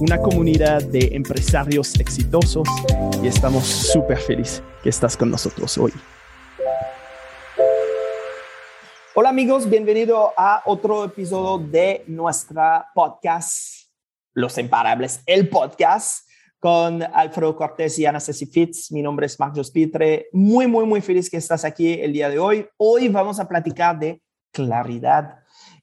una comunidad de empresarios exitosos y estamos súper felices que estás con nosotros hoy. Hola amigos, bienvenido a otro episodio de nuestra podcast Los Imparables, el podcast con Alfredo Cortés y Ana Ceci Fitz. Mi nombre es Marcos Pitre. Muy, muy, muy feliz que estás aquí el día de hoy. Hoy vamos a platicar de claridad.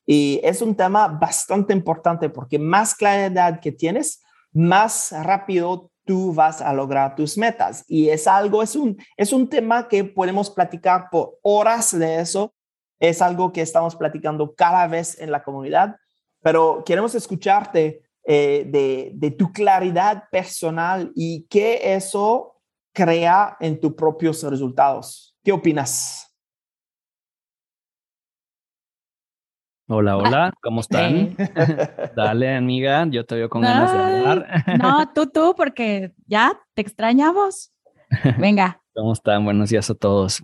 Y es un tema bastante importante porque más claridad que tienes, más rápido tú vas a lograr tus metas. Y es algo, es un, es un tema que podemos platicar por horas de eso. Es algo que estamos platicando cada vez en la comunidad, pero queremos escucharte eh, de, de tu claridad personal y qué eso crea en tus propios resultados. ¿Qué opinas? Hola, hola, ¿cómo están? Dale, amiga, yo te veo con ganas de hablar. no, tú, tú, porque ya te extrañamos. Venga. ¿Cómo están? Buenos días a todos.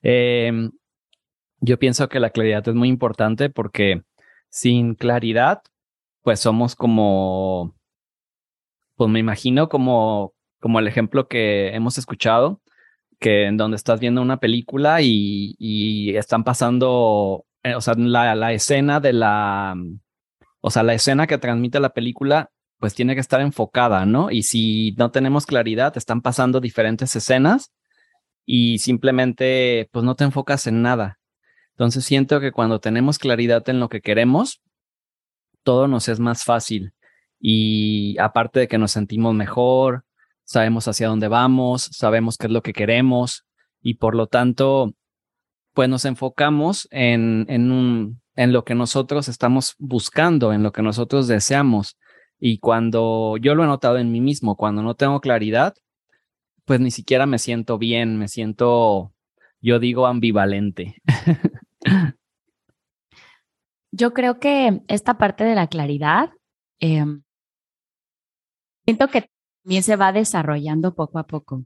Em, yo pienso que la claridad es muy importante porque sin claridad, pues somos como, pues me imagino como, como el ejemplo que hemos escuchado, que en donde estás viendo una película y, y están pasando eh, o sea, la, la escena de la, o sea, la escena que transmite la película, pues tiene que estar enfocada, ¿no? Y si no tenemos claridad, están pasando diferentes escenas y simplemente, pues no te enfocas en nada. Entonces siento que cuando tenemos claridad en lo que queremos, todo nos es más fácil. Y aparte de que nos sentimos mejor, sabemos hacia dónde vamos, sabemos qué es lo que queremos y por lo tanto pues nos enfocamos en, en, un, en lo que nosotros estamos buscando, en lo que nosotros deseamos. Y cuando yo lo he notado en mí mismo, cuando no tengo claridad, pues ni siquiera me siento bien, me siento, yo digo, ambivalente. yo creo que esta parte de la claridad, em, siento que también se va desarrollando poco a poco,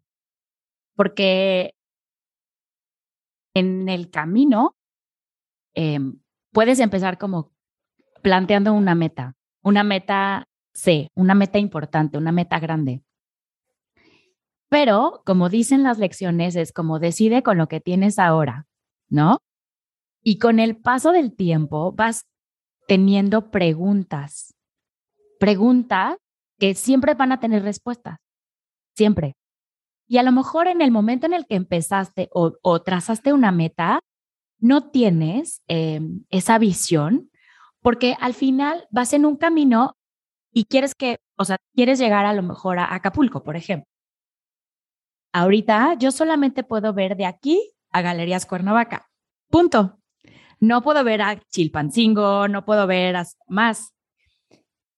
porque en el camino em, puedes empezar como planteando una meta, una meta C, una meta importante, una meta grande. Pero, como dicen las lecciones, es como decide con lo que tienes ahora, ¿no? Y con el paso del tiempo vas teniendo preguntas, preguntas que siempre van a tener respuestas, siempre. Y a lo mejor en el momento en el que empezaste o, trazaste una meta, no tienes em, esa visión, porque al final vas en un camino y quieres que, o sea, quieres llegar a lo mejor a Acapulco, por ejemplo. Ahorita yo solamente puedo ver de aquí a Galerías Cuernavaca. Punto. No puedo ver a Chilpancingo, no puedo ver más.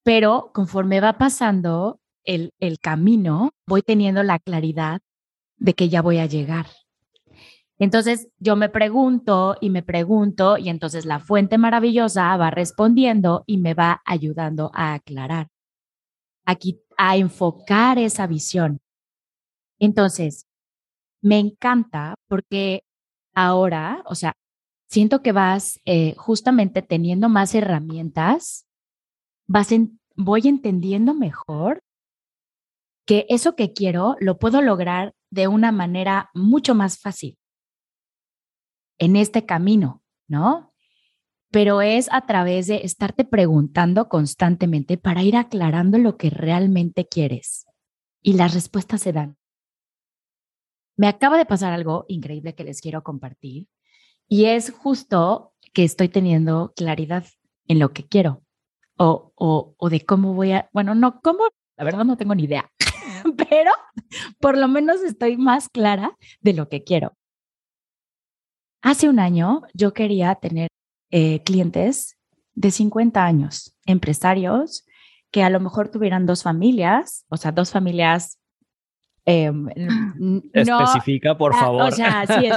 Pero conforme va pasando el, el camino, voy teniendo la claridad de que ya voy a llegar. Entonces yo me pregunto y me pregunto y entonces la fuente maravillosa va respondiendo y me va ayudando a aclarar, aquí a enfocar esa visión. Entonces, me encanta porque ahora, o sea, siento que vas eh, justamente teniendo más herramientas, vas en, voy entendiendo mejor que eso que quiero lo puedo lograr de una manera mucho más fácil en este camino, ¿no? Pero es a través de estarte preguntando constantemente para ir aclarando lo que realmente quieres. Y las respuestas se dan. Me acaba de pasar algo increíble que les quiero compartir y es justo que estoy teniendo claridad en lo que quiero o, o, o de cómo voy a, bueno, no, cómo, la verdad no tengo ni idea, pero por lo menos estoy más clara de lo que quiero. Hace un año yo quería tener eh, clientes de 50 años, empresarios que a lo mejor tuvieran dos familias, o sea, dos familias Em, Especifica, por ah, favor. O sea, sí,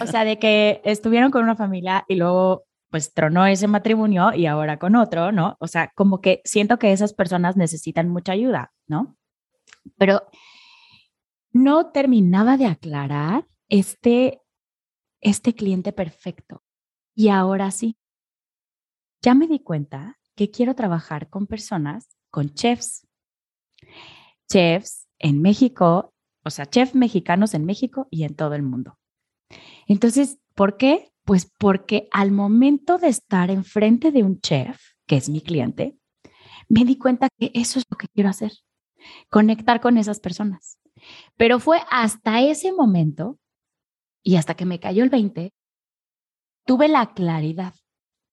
O sea, de que estuvieron con una familia y luego pues tronó ese matrimonio y ahora con otro, ¿no? O sea, como que siento que esas personas necesitan mucha ayuda, ¿no? Pero no terminaba de aclarar este, este cliente perfecto. Y ahora sí, ya me di cuenta que quiero trabajar con personas, con chefs, chefs en México, o sea, chefs mexicanos en México y en todo el mundo. Entonces, ¿por qué? Pues porque al momento de estar enfrente de un chef, que es mi cliente, me di cuenta que eso es lo que quiero hacer, conectar con esas personas. Pero fue hasta ese momento y hasta que me cayó el 20, tuve la claridad.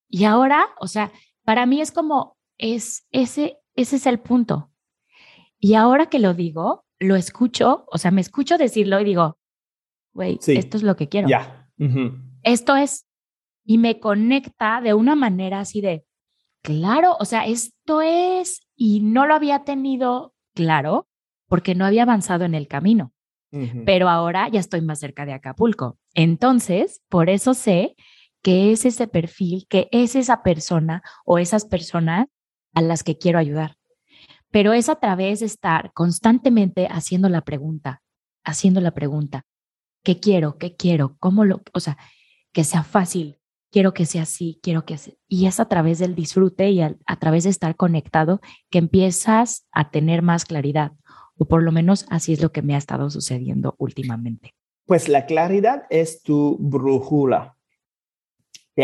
Y ahora, o sea, para mí es como, es ese, ese es el punto. Y ahora que lo digo, lo escucho, o sea, me escucho decirlo y digo, güey, esto es lo que quiero. Ya. Esto es, y me conecta de una manera así de, claro, o sea, esto es, y no lo había tenido claro porque no había avanzado en el camino, pero ahora ya estoy más cerca de Acapulco. Entonces, por eso sé que es ese perfil, que es esa persona o esas personas a las que quiero ayudar. Pero es a través de estar constantemente haciendo la pregunta, haciendo la pregunta, ¿qué quiero? ¿Qué quiero? ¿Cómo lo, o sea, que sea fácil, quiero que sea así, quiero que sea. Y es a través del disfrute y a, través de estar conectado que empiezas a tener más claridad, o por lo menos así es lo que me ha estado sucediendo últimamente. Pues la claridad es tu brújula. Te,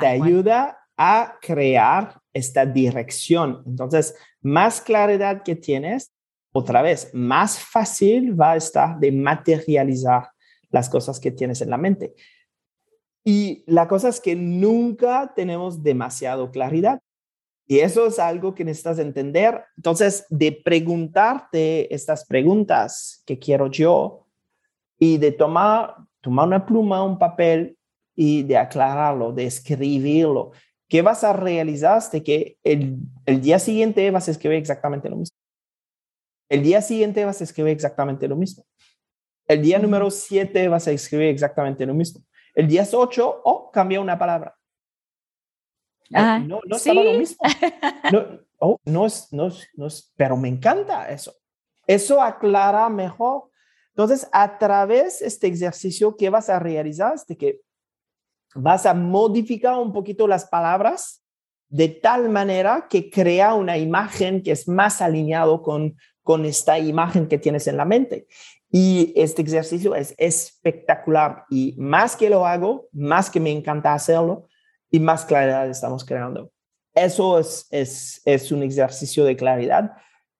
te ayuda a crear esta dirección. Entonces, más claridad que tienes, otra vez, más fácil va a estar de materializar las cosas que tienes en la mente. Y la cosa es que nunca tenemos demasiado claridad. Y eso es algo que necesitas entender. Entonces, de preguntarte estas preguntas que quiero yo y de tomar, tomar una pluma, un papel y de aclararlo, de escribirlo. ¿Qué vas a realizar? De que el, el día siguiente vas a escribir exactamente lo mismo. El día siguiente vas a escribir exactamente lo mismo. El día número 7 vas a escribir exactamente lo mismo. El día 8, oh, cambia una palabra. Ah, no, no estaba lo mismo. No, oh, no, es, no, no es, pero me encanta eso. Eso aclara mejor. Entonces, a través de este ejercicio, ¿qué vas a realizar? Es de que vas a modificar un poquito las palabras de tal manera que crea una imagen que es más alineado con, con esta imagen que tienes en la mente. Y este ejercicio es espectacular y más que lo hago, más que me encanta hacerlo y más claridad estamos creando. Eso es, es, es un ejercicio de claridad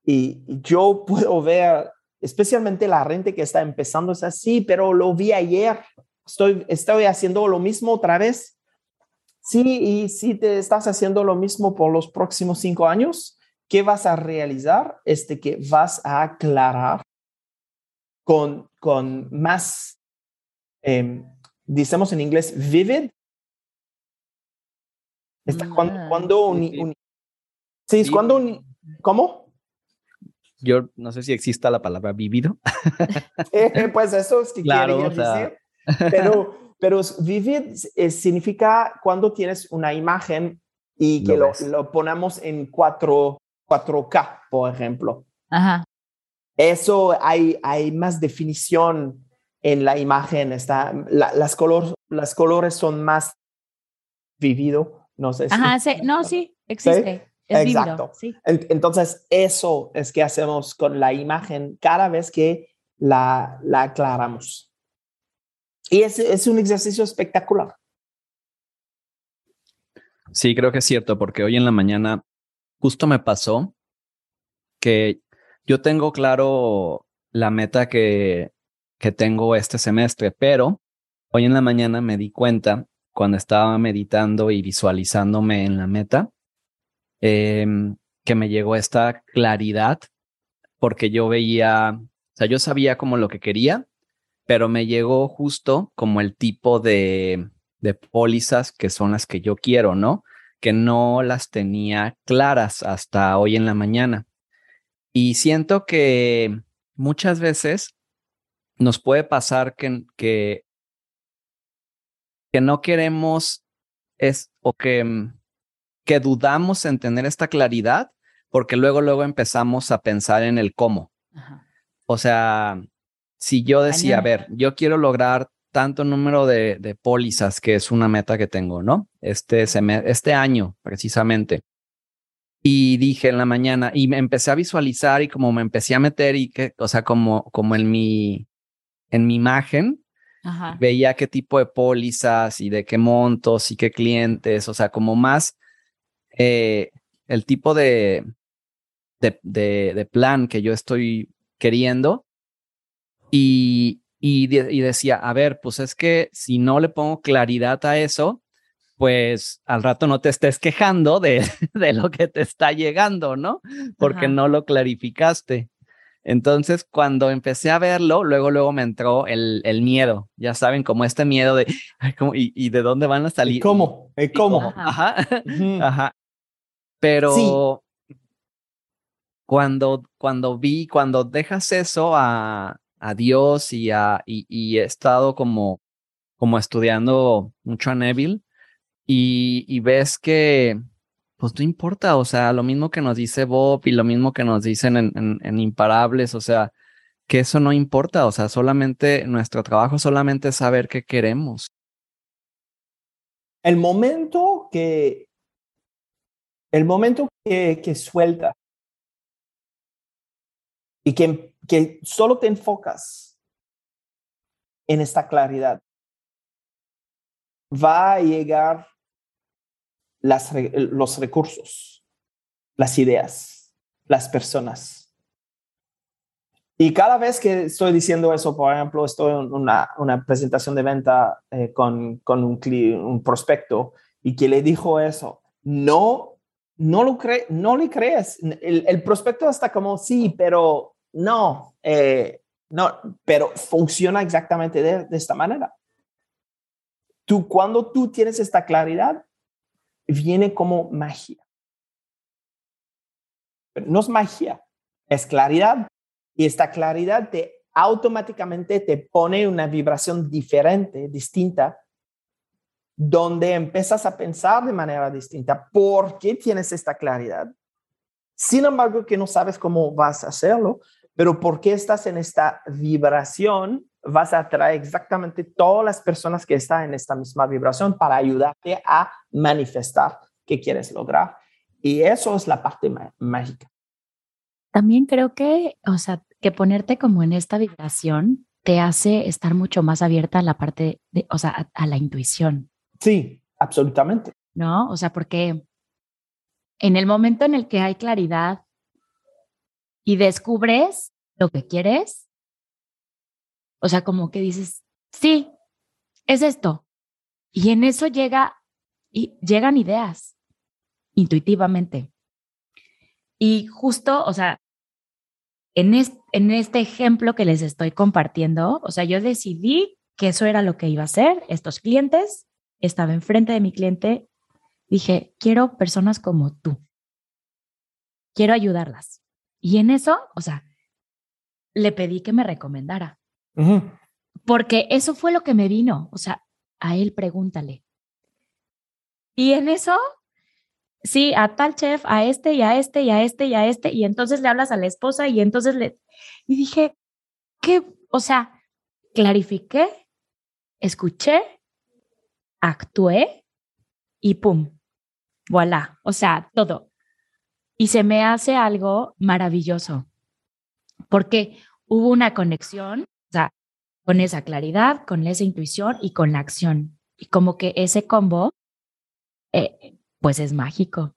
y yo puedo ver, especialmente la gente que está empezando es así, pero lo vi ayer, estoy, estoy haciendo lo mismo otra vez. Sí, y si te estás haciendo lo mismo por los próximos cinco años, ¿qué vas a realizar? Este que vas a aclarar con, con más, eh, decimos en inglés, vivid. Está cuando, ah, cuando un, sí, es cuando un, ¿cómo? Yo no sé si exista la palabra vivido. Eh, pues eso es que claro, decir. Pero, pero vivid eh, significa cuando tienes una imagen y que lo, lo, ponemos en 4, 4K, por ejemplo. Ajá. Eso hay, hay más definición en la imagen. Está, las, color, las colores son más vivido. No sé. Ajá, sí, no, sí, existe. Exacto. Entonces, eso es que hacemos con la imagen cada vez que la, la aclaramos. Y es, es un ejercicio espectacular. Sí, creo que es cierto, porque hoy en la mañana justo me pasó que yo tengo claro la meta que, que tengo este semestre, pero hoy en la mañana me di cuenta cuando estaba meditando y visualizándome en la meta, em, que me llegó esta claridad porque yo veía, o sea, yo sabía como lo que quería, pero me llegó justo como el tipo de, de pólizas que son las que yo quiero, ¿no? Que no las tenía claras hasta hoy en la mañana. Y siento que muchas veces nos puede pasar que, que, que no queremos es, o que, mm, que dudamos en tener esta claridad porque luego, luego empezamos a pensar en el cómo. O sea, si yo decía, a ver, yo quiero lograr tanto número de, de pólizas, que es una meta que tengo, ¿no? Este, este año, precisamente. Y dije en la mañana, y me empecé a visualizar y como me empecé a meter y que, o sea, como, como en mi, en mi imagen, veía qué tipo de pólizas y de qué montos y qué clientes, o sea, como más eh, el tipo de, de, de, plan que yo estoy queriendo. Y, y, y, decía, a ver, pues es que si no le pongo claridad a eso, pues al rato no te estés quejando de, de lo que te está llegando, ¿no? Porque no lo clarificaste. Entonces, cuando empecé a verlo, luego, luego me entró el, el miedo. Ya saben, como este miedo de, y, y, de dónde van a salir? ¿Cómo? ¿Cómo? Ajá. Ajá. Pero cuando, cuando vi, cuando dejas eso a, a Dios y, a, y, y, he estado como, como estudiando mucho a Neville y, ves que pues no importa, o sea, lo mismo que nos dice Bob y lo mismo que nos dicen en, en, Imparables, o sea, que eso no importa, o sea, solamente nuestro trabajo solamente es saber qué queremos. El momento que, el momento que, que suelta y que, que solo te enfocas en esta claridad, va a llegar los recursos, las ideas, las personas. Y cada vez que estoy diciendo eso, por ejemplo, estoy en una, una presentación de venta eh, con, con un, prospecto y que le dijo eso, no, no, lo cree, no le crees. El, el, prospecto está como, sí, pero no, eh, no, pero funciona exactamente de, de esta manera. Tú, cuando tú tienes esta claridad, viene como magia. no es magia, es claridad. Y esta claridad te automáticamente te pone una vibración diferente, distinta, donde empiezas a pensar de manera distinta. ¿Por qué tienes esta claridad? Sin embargo, que no sabes cómo vas a hacerlo, pero ¿por qué estás en esta vibración vas a atraer exactamente todas las personas que están en esta misma vibración para ayudarte a manifestar que quieres lograr. Y eso es la parte mágica. También creo que, o sea, que ponerte como en esta vibración te hace estar mucho más abierta a la parte de, o sea, a, la intuición. Sí, absolutamente. ¿No? O sea, porque en el momento en el que hay claridad y descubres lo que quieres, o sea, como que dices, sí, es esto. Y en eso llega, y llegan ideas intuitivamente. Y justo, o sea, en en este ejemplo que les estoy compartiendo, o sea, yo decidí que eso era lo que iba a hacer, estos clientes, estaba enfrente de mi cliente, dije, quiero personas como tú, quiero ayudarlas. Y en eso, o sea, le pedí que me recomendara. Porque eso fue lo que me vino. O sea, a él pregúntale. Y en eso, sí, a tal chef, a este y a este y a este y a este. Y entonces le hablas a la esposa y entonces le... Y dije, ¿qué? O sea, clarifiqué, escuché, actué y pum, voilà. O sea, todo. Y se me hace algo maravilloso porque hubo una conexión con esa claridad, con esa intuición y con la acción. Y como que ese combo, eh, pues es mágico,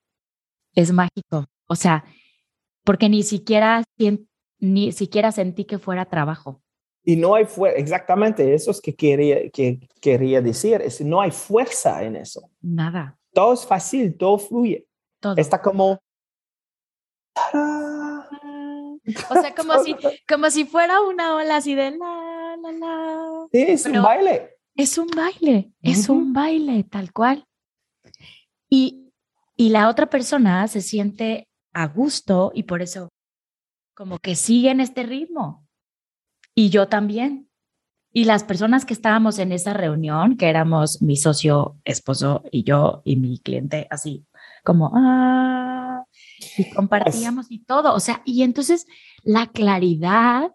es mágico. O sea, porque ni siquiera, ni siquiera sentí que fuera trabajo. Y no hay fuerza, exactamente, eso es que quería, que quería decir, es no hay fuerza en eso. Nada. Todo es fácil, todo fluye. Todo. Está como... O sea, como si, como si fuera una ola así de la, es un baile. Es un baile, es un baile, tal cual. Y, y la otra persona se siente a gusto y por eso como que sigue en este ritmo. Y yo también. Y las personas que estábamos en esa reunión, que éramos mi socio, esposo y yo y mi cliente, así como, ah, y compartíamos y todo. O sea, y entonces la claridad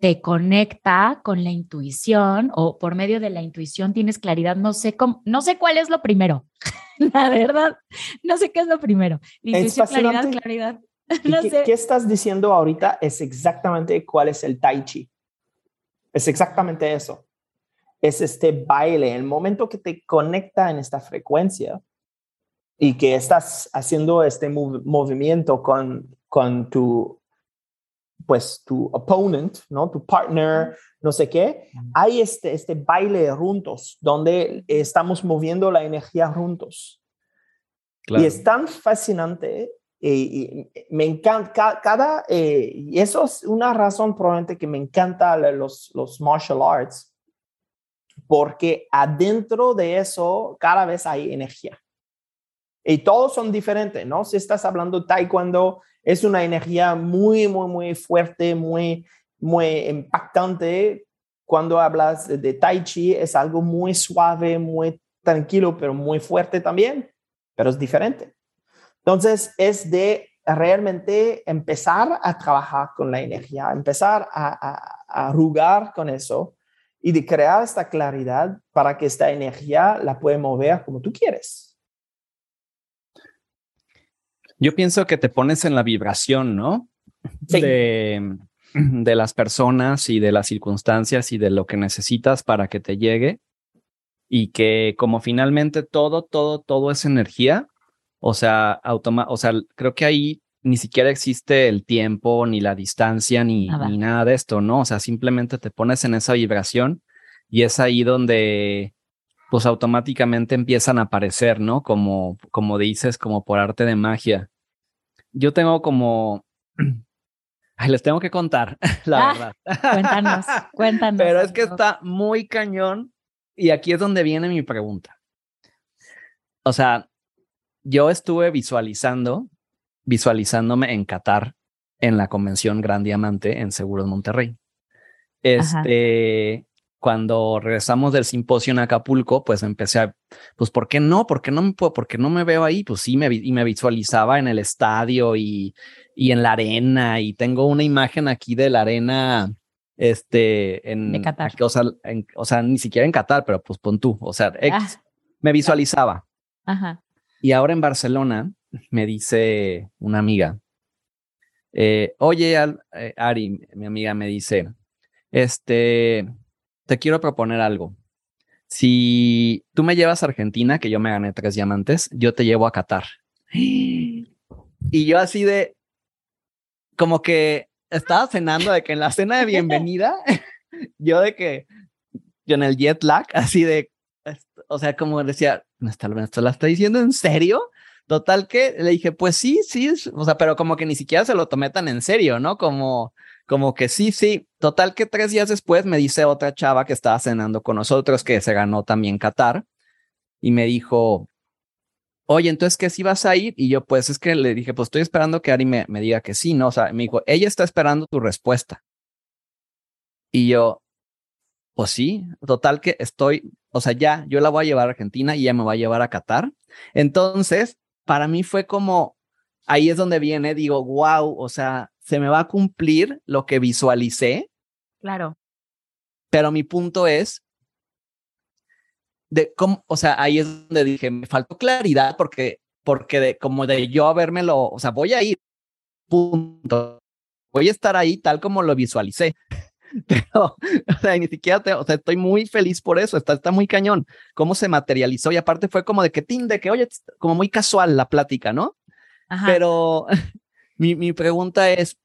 te conecta con la intuición o por medio de la intuición tienes claridad. No sé cómo, no sé cuál es lo primero. la verdad, no sé qué es lo primero. intuición, claridad, claridad. No qué, sé. ¿Qué estás diciendo ahorita? Es exactamente cuál es el tai chi. Es exactamente eso. Es este baile, el momento que te conecta en esta frecuencia y que estás haciendo este movimiento con, con tu, pues, tu opponent, ¿no? Tu partner, no sé qué. Hay este, este baile juntos, donde estamos moviendo la energía juntos. Y es tan fascinante y, me encanta cada, eh, y eso es una razón probablemente que me encanta los, los martial arts, porque adentro de eso cada vez hay energía. Y todos son diferentes, ¿no? Si estás hablando taekwondo, es una energía muy, muy, muy fuerte, muy, muy impactante. Cuando hablas de tai chi, es algo muy suave, muy tranquilo, pero muy fuerte también, pero es diferente. Entonces, es de realmente empezar a trabajar con la energía, empezar a, a, con eso y de crear esta claridad para que esta energía la pueda mover como tú quieres. Yo pienso que te pones en la vibración, ¿no? De, de las personas y de las circunstancias y de lo que necesitas para que te llegue y que como finalmente todo, todo, todo es energía, o sea, automa o sea, creo que ahí ni siquiera existe el tiempo, ni la distancia, ni nada. ni nada de esto, ¿no? O sea, simplemente te pones en esa vibración y es ahí donde pues automáticamente empiezan a aparecer, ¿no? Como, como dices, como por arte de magia. Yo tengo como, Ay, les tengo que contar, la ah, verdad. Cuéntanos, cuéntanos. Pero es que está muy cañón y aquí es donde viene mi pregunta. O sea, yo estuve visualizando, visualizándome en Qatar en la convención Gran Diamante en Seguros Monterrey. Este, cuando regresamos del simposio en Acapulco, pues empecé a, pues, ¿por qué no? ¿Por qué no me puedo, por qué no me veo ahí? Pues sí, me, y me visualizaba en el estadio y, y en la arena y tengo una imagen aquí de la arena, este, en de Qatar. o, sea, o sea, ni siquiera en Qatar, pero pues pon tú, o sea, ah. me visualizaba. Ajá. Y ahora en Barcelona me dice una amiga, eh, oye, eh, Ari, mi amiga me dice, este, te quiero proponer algo. Si tú me llevas a Argentina, que yo me gané tres diamantes, yo te llevo a Qatar. Y yo así de, como que estaba cenando de que en la cena de bienvenida, yo de que, yo en el jet lag, así de, o sea, como decía, ¿esto la está diciendo en serio? Total que le dije, pues sí, sí, o sea, pero como que ni siquiera se lo tomé tan en serio, ¿no? Como, como que sí, sí. Total que tres días después me dice otra chava que estaba cenando con nosotros, que se ganó también Qatar, y me dijo, oye, entonces, ¿qué si vas a ir? Y yo, pues es que le dije, pues estoy esperando que Ari me, me diga que sí, ¿no? O sea, me dijo, ella está esperando tu respuesta. Y yo, pues sí, total que estoy, o sea, ya, yo la voy a llevar a Argentina y ella me va a llevar a Qatar. Entonces, para mí fue como, ahí es donde viene, digo, wow, o sea, se me va a cumplir lo que visualicé. Claro. Pero mi punto es de cómo, o sea, ahí es donde dije, me faltó claridad porque, porque de, como de yo habérmelo, o sea, voy a ir, punto. Voy a estar ahí tal como lo visualicé. Pero, o sea, ni siquiera, te, o sea, estoy muy feliz por eso, está, está muy cañón, cómo se materializó y aparte fue como de que, tin, de que, oye, como muy casual la plática, ¿no? Pero mi, mi pregunta es,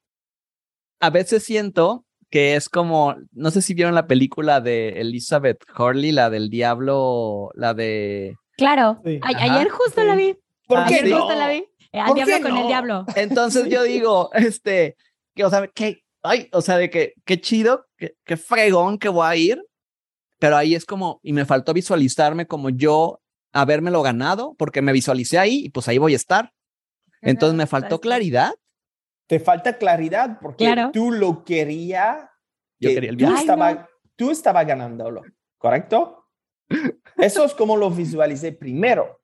a veces siento que es como, no sé si vieron la película de Elizabeth Hurley, la del diablo, la de... Claro, ayer justo la vi. ¿Por qué ayer justo la vi. Eh, al diablo con el diablo. Entonces yo digo, este, que, o sea, que, ay, o sea, de que, qué chido, qué, fregón que voy a ir, pero ahí es como, y me faltó visualizarme como yo habérmelo ganado, porque me visualicé ahí y pues ahí voy a estar. Entonces me faltó claridad te falta claridad porque tú lo querías Yo que quería el tú viaje. estaba, tú estaba ganándolo, ¿correcto? Eso es como lo visualicé primero,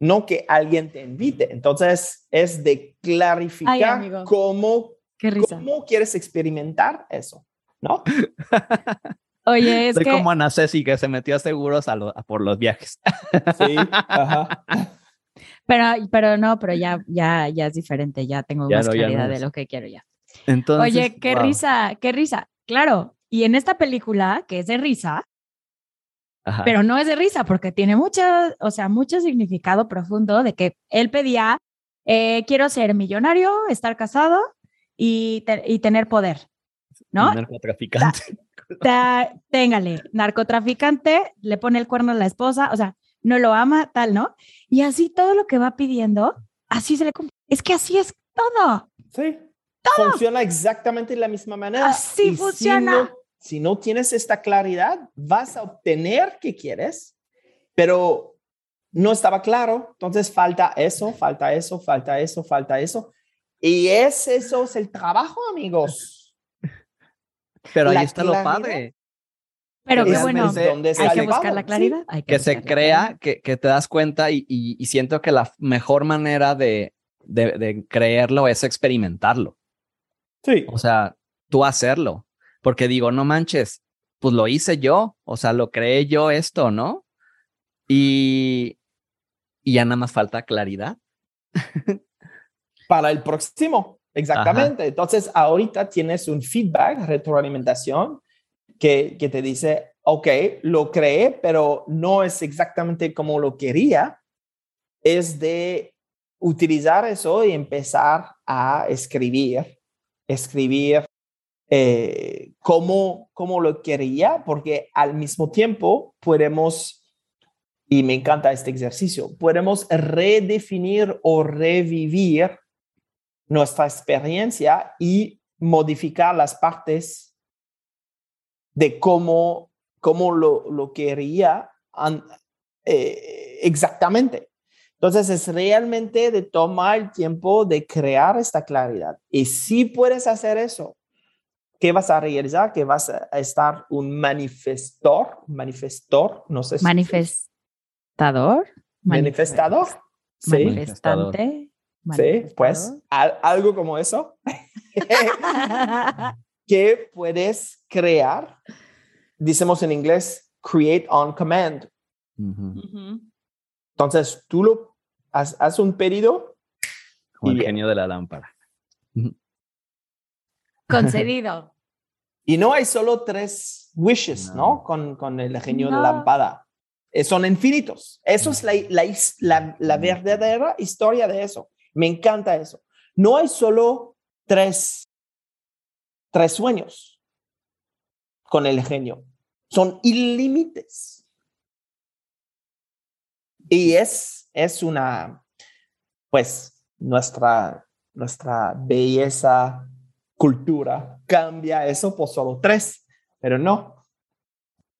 no que alguien te invite. Entonces, es de clarificar cómo, Qué risa. cómo quieres experimentar eso, ¿no? Oye, es Soy que como Ana Ceci que se metió a seguros a lo- a por los viajes. Sí, ajá. Pero pero no, pero ya ya ya es diferente, ya tengo Ya más no, ya no claridad de lo que quiero ya. Entonces, Oye, qué wow. risa, qué risa. Claro, y en esta película que es de risa, Ajá. pero no es de risa porque tiene mucho, o sea, mucho significado profundo de que él pedía, eh, quiero ser millonario, estar casado y, te- y tener poder, ¿no? Narcotraficante. Ta- téngale, narcotraficante, le pone el cuerno a la esposa, o sea, no lo ama, tal, ¿no? Y así todo lo que va pidiendo, así se le cumple. Es que así es todo. Sí. Funciona exactamente de la misma manera. Así Y funciona. Si no, si no tienes esta claridad, vas a obtener que quieres, pero no estaba claro. Entonces falta eso, falta eso, falta eso, falta eso. Y es eso es el trabajo, amigos. Pero ahí la está lo padre. Pero qué Es bueno, donde hay que buscar la sí. claridad. hay Que se buscar la crea, que, que te das cuenta y, y- y siento que la mejor manera de, de, de creerlo es experimentarlo. Sí. O sea, tú hacerlo. Porque digo, no manches, pues lo hice yo. O sea, lo creé yo esto, ¿no? Y, y ya nada más falta claridad. para el próximo. Exactamente. Entonces, ahorita tienes un feedback, retroalimentación, que, te dice, ok, lo creé, pero no es exactamente como lo quería. Es de utilizar eso y empezar a escribir, escribir eh, cómo, cómo lo quería, porque al mismo tiempo podemos, y me encanta este ejercicio, podemos redefinir o revivir nuestra experiencia y modificar las partes de cómo, cómo lo, lo quería an- eh, exactamente. Entonces es realmente de tomar el tiempo de crear esta claridad. Y si puedes hacer eso, ¿qué vas a realizar? Que vas a estar un manifestor, manifestor, no sé si... Manifestador. manifestador. Sí. Manifestante. Sí, pues al- algo como eso. que puedes crear, decimos en inglés, create on command. Ujú. Ujú. Entonces, tú lo haz, haz un pedido Como Y el genio de la lámpara. Concedido. y no hay solo tres wishes, ¿no? No. Con, con el genio de No. la lámpara. Eh, Son infinitos. Eso es la, la la- la verdadera historia de eso. Me encanta eso. No hay solo tres, tres sueños con el genio. Son ilímites. Y es, es una, pues, nuestra, nuestra belleza, cultura, cambia eso por solo tres, pero no.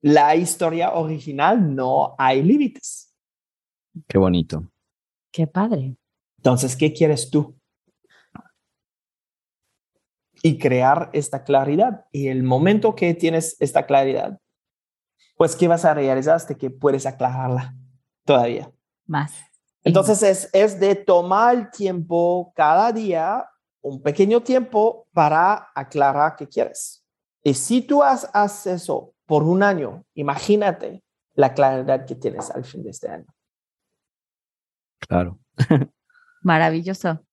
La historia original no hay límites. Qué bonito. Qué padre. Entonces, ¿qué quieres tú? Y crear esta claridad. Y el momento que tienes esta claridad, pues, ¿qué vas a realizar hasta que puedes aclararla todavía? Más. Entonces es, es de tomar el tiempo cada día, un pequeño tiempo para aclarar qué quieres. Y si tú has- haces eso por un año, imagínate la claridad que tienes al fin de este año. Claro. Maravilloso.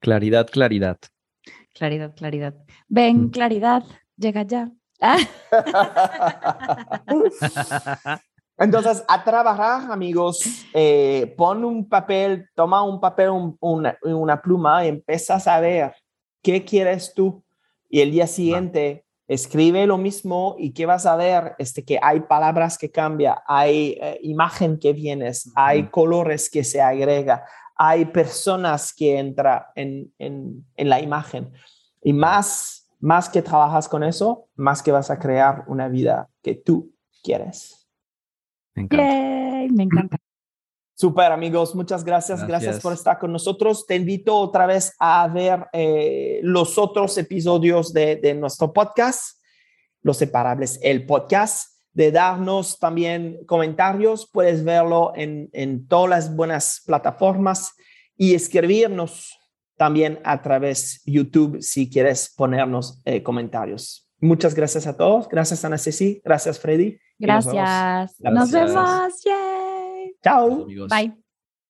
Claridad, claridad. Claridad, claridad. Ven, Mm. claridad, llega ya. Ah, Entonces, a trabajar, amigos, eh, pon un papel, toma un papel, un- una, una pluma y empiezas a ver qué quieres tú. Y el día siguiente escribe lo mismo y qué vas a ver, este, que hay palabras que cambian, hay eh, imagen que vienes, hay colores que se agrega, hay personas que entran en, en, en la imagen. Y más, más que trabajas con eso, más que vas a crear una vida que tú quieres. Me encanta. yay, me encanta. Super amigos, muchas gracias. gracias, por estar con nosotros. Te invito otra vez a ver eh, los otros episodios de, de, nuestro podcast, Los Separables, el podcast, de darnos también comentarios. Puedes verlo en, en todas las buenas plataformas y escribirnos también a través de YouTube si quieres ponernos eh, comentarios. Muchas gracias a todos. Gracias, Ana Ceci. Gracias, Freddy. Gracias. Nos vemos. Nos vemos. Yay. Chao. Bye.